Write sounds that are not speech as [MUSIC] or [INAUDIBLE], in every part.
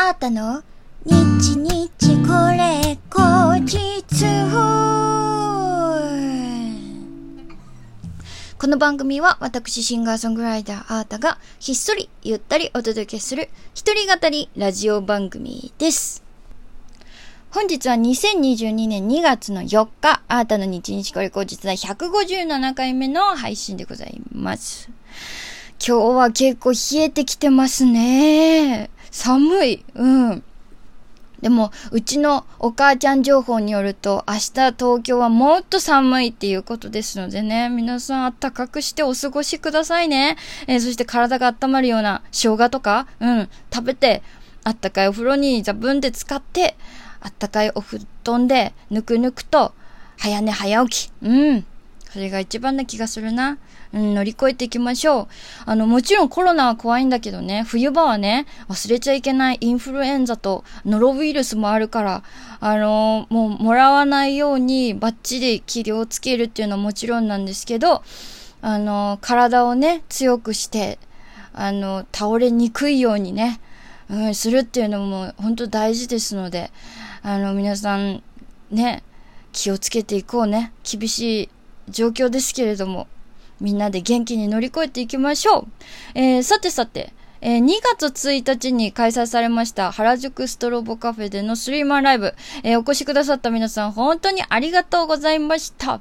あーたの？日日これ後日この番組は私シンガーソングライターあーたがひっそりゆったりお届けする一人語りラジオ番組です。本日は2022年2月の4日、あーたの日日これ後日第157回目の配信でございます。今日は結構冷えてきてますね。寒い。うん。でも、うちのお母ちゃん情報によると、明日東京はもっと寒いっていうことですのでね、皆さん暖かくしてお過ごしくださいね。えーそして体が温まるような生姜とか、うん、食べて、あったかいお風呂にザブンで使って、あったかいお布団でぬくぬくと、早寝早起き。うん。それが一番な気がするな。うん、乗り越えていきましょう。あの、もちろんコロナは怖いんだけどね、冬場はね、忘れちゃいけないインフルエンザとノロウイルスもあるから、あのもうもらわないようにバッチリ気量をつけるっていうのはもちろんなんですけど、あの体をね、強くして、あの、倒れにくいようにね、うん、するっていうのも本当大事ですので、あの、皆さん、ね、気をつけていこうね。厳しい状況ですけれども、みんなで元気に乗り越えていきましょう。えー、さてさて、えー2月1日に開催されました原宿ストロボカフェでのスリーマンライブ、えーお越しくださった皆さん本当にありがとうございました。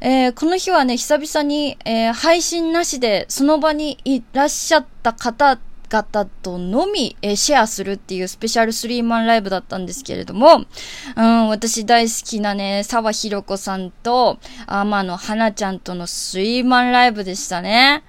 えーこの日はね、久々に、え配信なしでその場にいらっしゃった方方とのみ、えーシェアするっていうスペシャルスリーマンライブだったんですけれども、うん、私大好きなね、沢ひろ子さんと、天野花ちゃんとのスリーマンライブでしたね。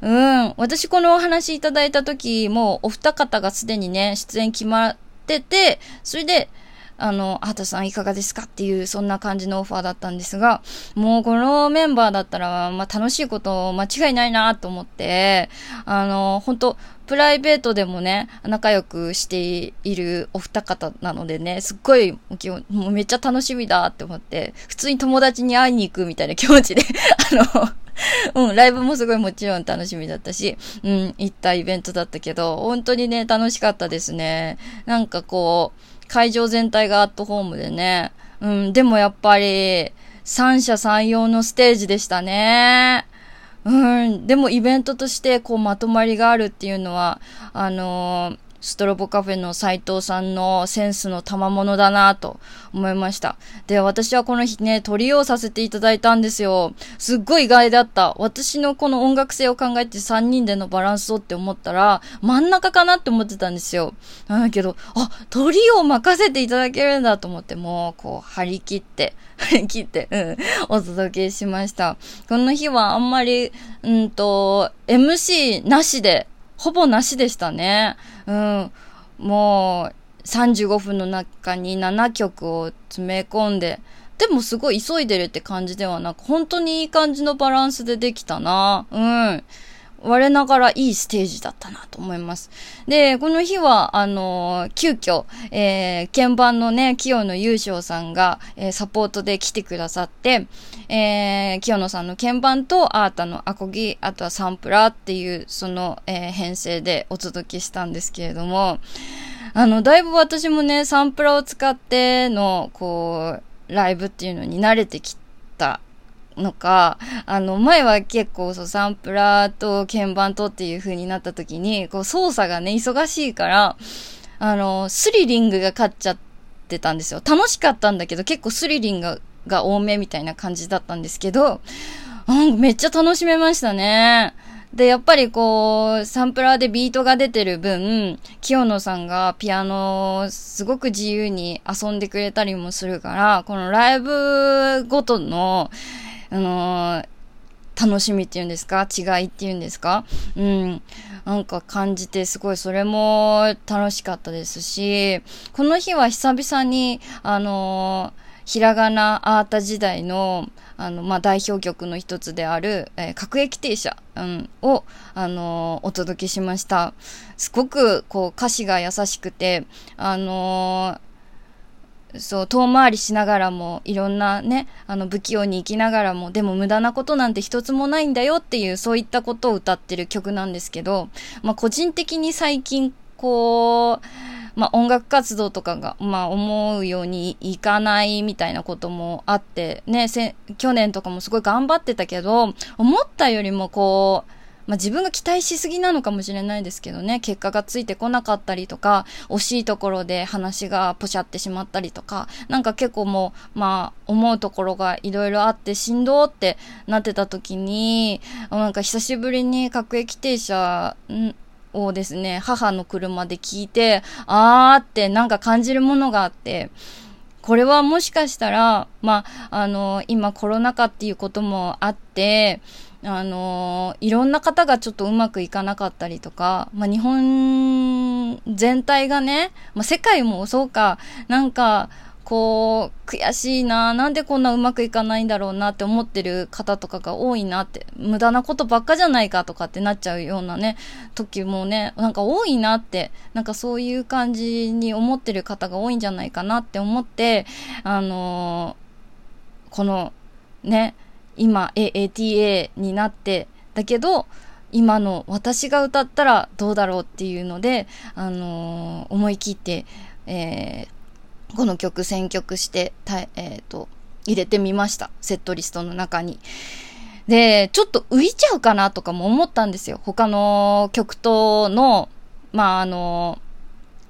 うん。私このお話いただいた時、もうお二方がすでにね、出演決まってて、それで、あの、あーたさんいかがですかっていう、そんな感じのオファーだったんですが、もうこのメンバーだったら、まあ楽しいこと間違いないなと思って、あの、本当プライベートでもね、仲良くしているお二方なのでね、すっごい、もうめっちゃ楽しみだって思って、普通に友達に会いに行くみたいな気持ちで、[LAUGHS] あの、うん、ライブもすごいもちろん楽しみだったし、うん、行ったイベントだったけど、本当にね、楽しかったですね。なんかこう、会場全体がアットホームでね、うん、でもやっぱり、三者三様のステージでしたね。うん、でもイベントとしてこうまとまりがあるっていうのは、あのーストロボカフェの斉藤さんのセンスの賜物だなと思いました。で、私はこの日ね、取りをさせていただいたんですよ。すっごい意外だった。私のこの音楽性を考えて3人でのバランスをって思ったら、真ん中かなって思ってたんですよ。なんだけど、あ、鳥を任せていただけるんだと思って、もう、こう、張り切って、[LAUGHS] 張り切って、うん、お届けしました。この日はあんまり、うんと、MC なしで、ほぼなしでしたね。うん。もう、35分の中に7曲を詰め込んで、でもすごい急いでるって感じではなく、本当にいい感じのバランスでできたな。うん。我ながらいいステージだったなと思います。で、この日は、あのー急遽、えー、鍵盤のね、清野優勝さんが、えーサポートで来てくださって、えー、清野さんの鍵盤とアータのアコギ、あとはサンプラーっていう、その、えー編成でお届けしたんですけれども、あの、だいぶ私もね、サンプラーを使っての、こう、ライブっていうのに慣れてきたのか、あの、前は結構そう、サンプラーと鍵盤とっていう風になった時に、こう、操作がね、忙しいから、あの、スリリングが勝っちゃってたんですよ。楽しかったんだけど、結構スリリングが多めみたいな感じだったんですけど、うん、めっちゃ楽しめましたね。で、やっぱりこう、サンプラーでビートが出てる分、清野さんがピアノをすごく自由に遊んでくれたりもするから、このライブごとの、あのー楽しみっていうんですか？違いっていうんですか？うん。なんか感じて、すごいそれも楽しかったですし、この日は久々に、あのーひらがなアータ時代の、あの、まあ、代表曲の一つである、えー各駅停車、うん、を、あのーお届けしました。すごく、こう、歌詞が優しくて、あのーそう、遠回りしながらも、いろんなね、あの、不器用に生きながらも、でも無駄なことなんて一つもないんだよっていう、そういったことを歌ってる曲なんですけど、まあ、個人的に最近、こう、まあ音楽活動とかが、まあ思うようにいかないみたいなこともあって、ね、去年とかもすごい頑張ってたけど、思ったよりもこう、まあ、自分が期待しすぎなのかもしれないですけどね、結果がついてこなかったりとか、惜しいところで話がポシャってしまったりとか、なんか結構もう、まあ、思うところがいろいろあってしんどーってなってた時に、なんか久しぶりに各駅停車、をですね、母の車で聞いて、あーってなんか感じるものがあって、これはもしかしたら、まあ、あの、今コロナ禍っていうこともあって、あのいろんな方がちょっとうまくいかなかったりとか、まあ、日本全体がね、まあ、世界もそうか、なんか、こう、悔しいな、なんでこんなうまくいかないんだろうなって思ってる方とかが多いなって、無駄なことばっかじゃないかとかってなっちゃうようなね、時もね、なんか多いなって、なんかそういう感じに思ってる方が多いんじゃないかなって思って、あのー、この、ね、今 AATA になって、だけど、今の私が歌ったらどうだろうっていうので、あのー、思い切って、えー、この曲選曲して、えっ、ー、と、入れてみました。セットリストの中に。で、ちょっと浮いちゃうかなとかも思ったんですよ。他の曲との、まあ、あの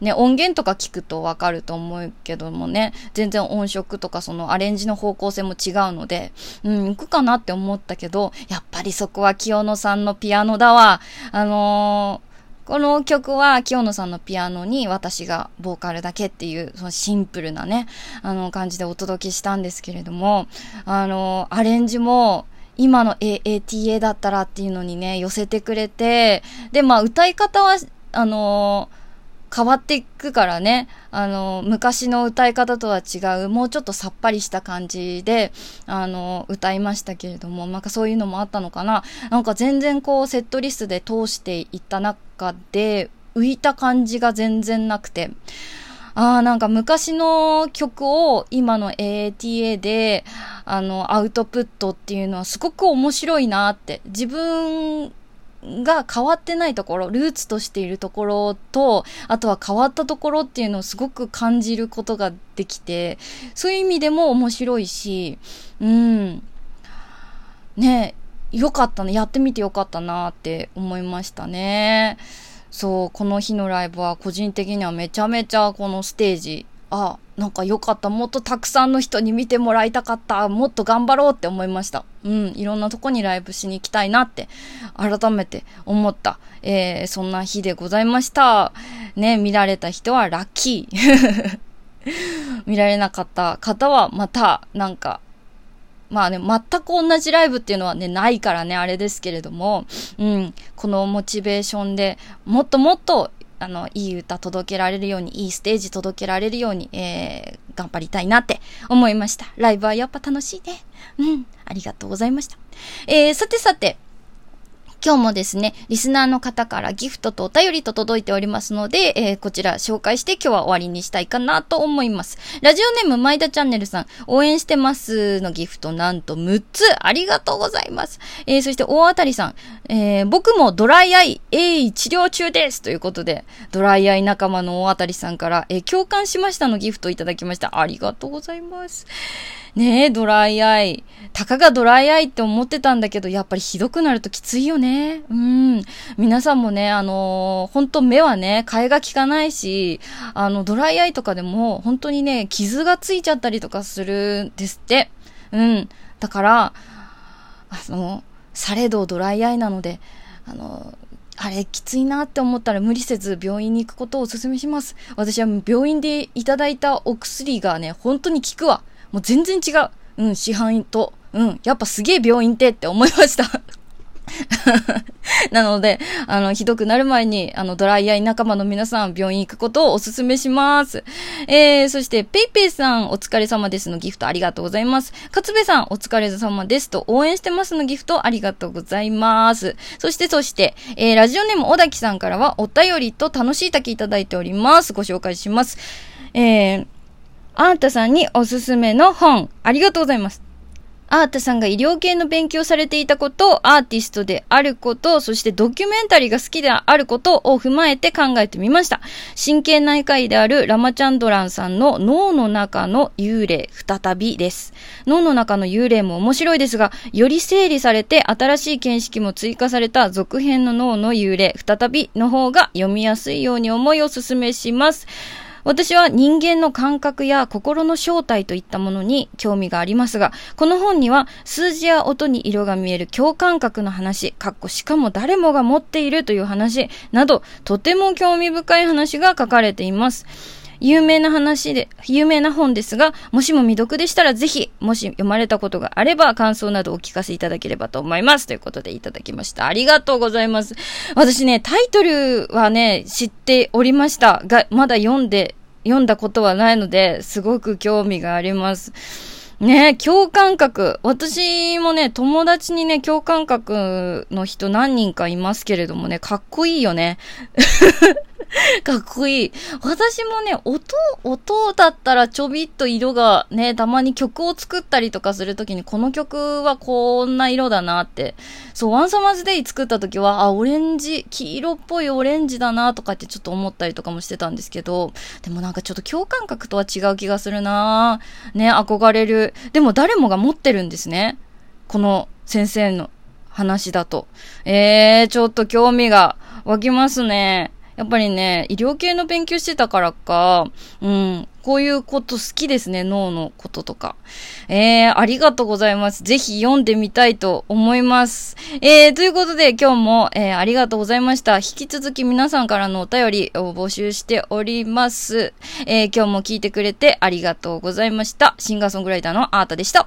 ね、音源とか聞くとわかると思うけどもね、全然音色とかそのアレンジの方向性も違うので、うん、行くかなって思ったけど、やっぱりそこは清野さんのピアノだわ。あのーこの曲は清野さんのピアノに私がボーカルだけっていう、そのシンプルなね、あの感じでお届けしたんですけれども、あの、アレンジも今の AATA だったらっていうのにね、寄せてくれて、で、まあ歌い方は、あのー変わっていくからね、あの、昔の歌い方とは違う、もうちょっとさっぱりした感じで、あの、歌いましたけれども、なんかそういうのもあったのかな。なんか全然こう、セットリストで通していった中で、浮いた感じが全然なくて、ああ、なんか昔の曲を今の AATA で、あの、アウトプットっていうのはすごく面白いなって、自分が変わってないところ、ルーツとしているところと、あとは変わったところっていうのをすごく感じることができて、そういう意味でも面白いし、うん。ねよかったね。やってみてよかったなって思いましたね。そう、この日のライブは個人的にはめちゃめちゃこのステージあ、なんか良かった。もっとたくさんの人に見てもらいたかった。もっと頑張ろうって思いました。うん、いろんなとこにライブしに行きたいなって、改めて思った、えー、そんな日でございました。ね、見られた人はラッキー。[LAUGHS] 見られなかった方はまた、なんか、まあね、全く同じライブっていうのはね、ないからね、あれですけれども、うん、このモチベーションでもっともっとあの、いい歌届けられるように、いいステージ届けられるように、えー、頑張りたいなって思いました。ライブはやっぱ楽しいね。うん、ありがとうございました。えー、さてさて、今日もですね、リスナーの方からギフトとお便りと届いておりますので、えー、こちら紹介して今日は終わりにしたいかなと思います。ラジオネーム前田チャンネルさん、応援してますのギフトなんと6つありがとうございます。えー、そして大当たりさん、えー、僕もドライアイ、鋭意治療中ですということで、ドライアイ仲間の大当たりさんから、えー、共感しましたのギフトいただきました。ありがとうございます。ねえ、ドライアイ。たかがドライアイって思ってたんだけど、やっぱりひどくなるときついよね。うん。皆さんもね、あのー、本当目はね、替えが効かないし、あの、ドライアイとかでも、本当にね、傷がついちゃったりとかするんですって。うん。だから、あの、されどドライアイなので、あの、あれきついなって思ったら無理せず病院に行くことをお勧めします。私は病院でいただいたお薬がね、本当に効くわ。もう全然違う。うん、市販と。うん、やっぱすげえ病院ってって思いました [LAUGHS] なので、あの、ひどくなる前に、あの、ドライアイ仲間の皆さん、病院行くことをお勧めします。えー、そして、ペイペイさん、お疲れ様ですのギフトありがとうございます。勝部さん、お疲れ様ですと、応援してますのギフトありがとうございます。そして、そして、えー、ラジオネーム小滝さんからは、お便りと楽しい滝いただいております。ご紹介します。えー、あんたさんにおすすめの本、ありがとうございます。アータさんが医療系の勉強されていたこと、アーティストであること、そしてドキュメンタリーが好きであることを踏まえて考えてみました。神経内科医であるラマチャンドランさんの脳の中の幽霊再びです。脳の中の幽霊も面白いですが、より整理されて新しい見識も追加された続編の脳の幽霊再びの方が読みやすいように思いを進めします。私は人間の感覚や心の正体といったものに興味がありますが、この本には数字や音に色が見える共感覚の話、かっこしかも誰もが持っているという話など、とても興味深い話が書かれています。有名な話で、有名な本ですが、もしも未読でしたらぜひ、もし読まれたことがあれば、感想などお聞かせいただければと思います。ということでいただきました。ありがとうございます。私ね、タイトルはね、知っておりましたが、まだ読んで、読んだことはないので、すごく興味があります。ね共感覚。私もね、友達にね、共感覚の人何人かいますけれどもね、かっこいいよね。[LAUGHS] かっこいい。私もね、音、音だったらちょびっと色がね、たまに曲を作ったりとかするときに、この曲はこんな色だなって。そう、ワンサマーズデイ作ったときは、あ、オレンジ、黄色っぽいオレンジだなとかってちょっと思ったりとかもしてたんですけど、でもなんかちょっと共感覚とは違う気がするなね、憧れる。でも誰もが持ってるんですね。この先生の話だと。えー、ちょっと興味が湧きますね。やっぱりね、医療系の勉強してたからか、うん、こういうこと好きですね、脳のこととか。えー、ありがとうございます。ぜひ読んでみたいと思います。えー、ということで今日も、えー、ありがとうございました。引き続き皆さんからのお便りを募集しております。えー、今日も聞いてくれてありがとうございました。シンガーソングライターのアータでした。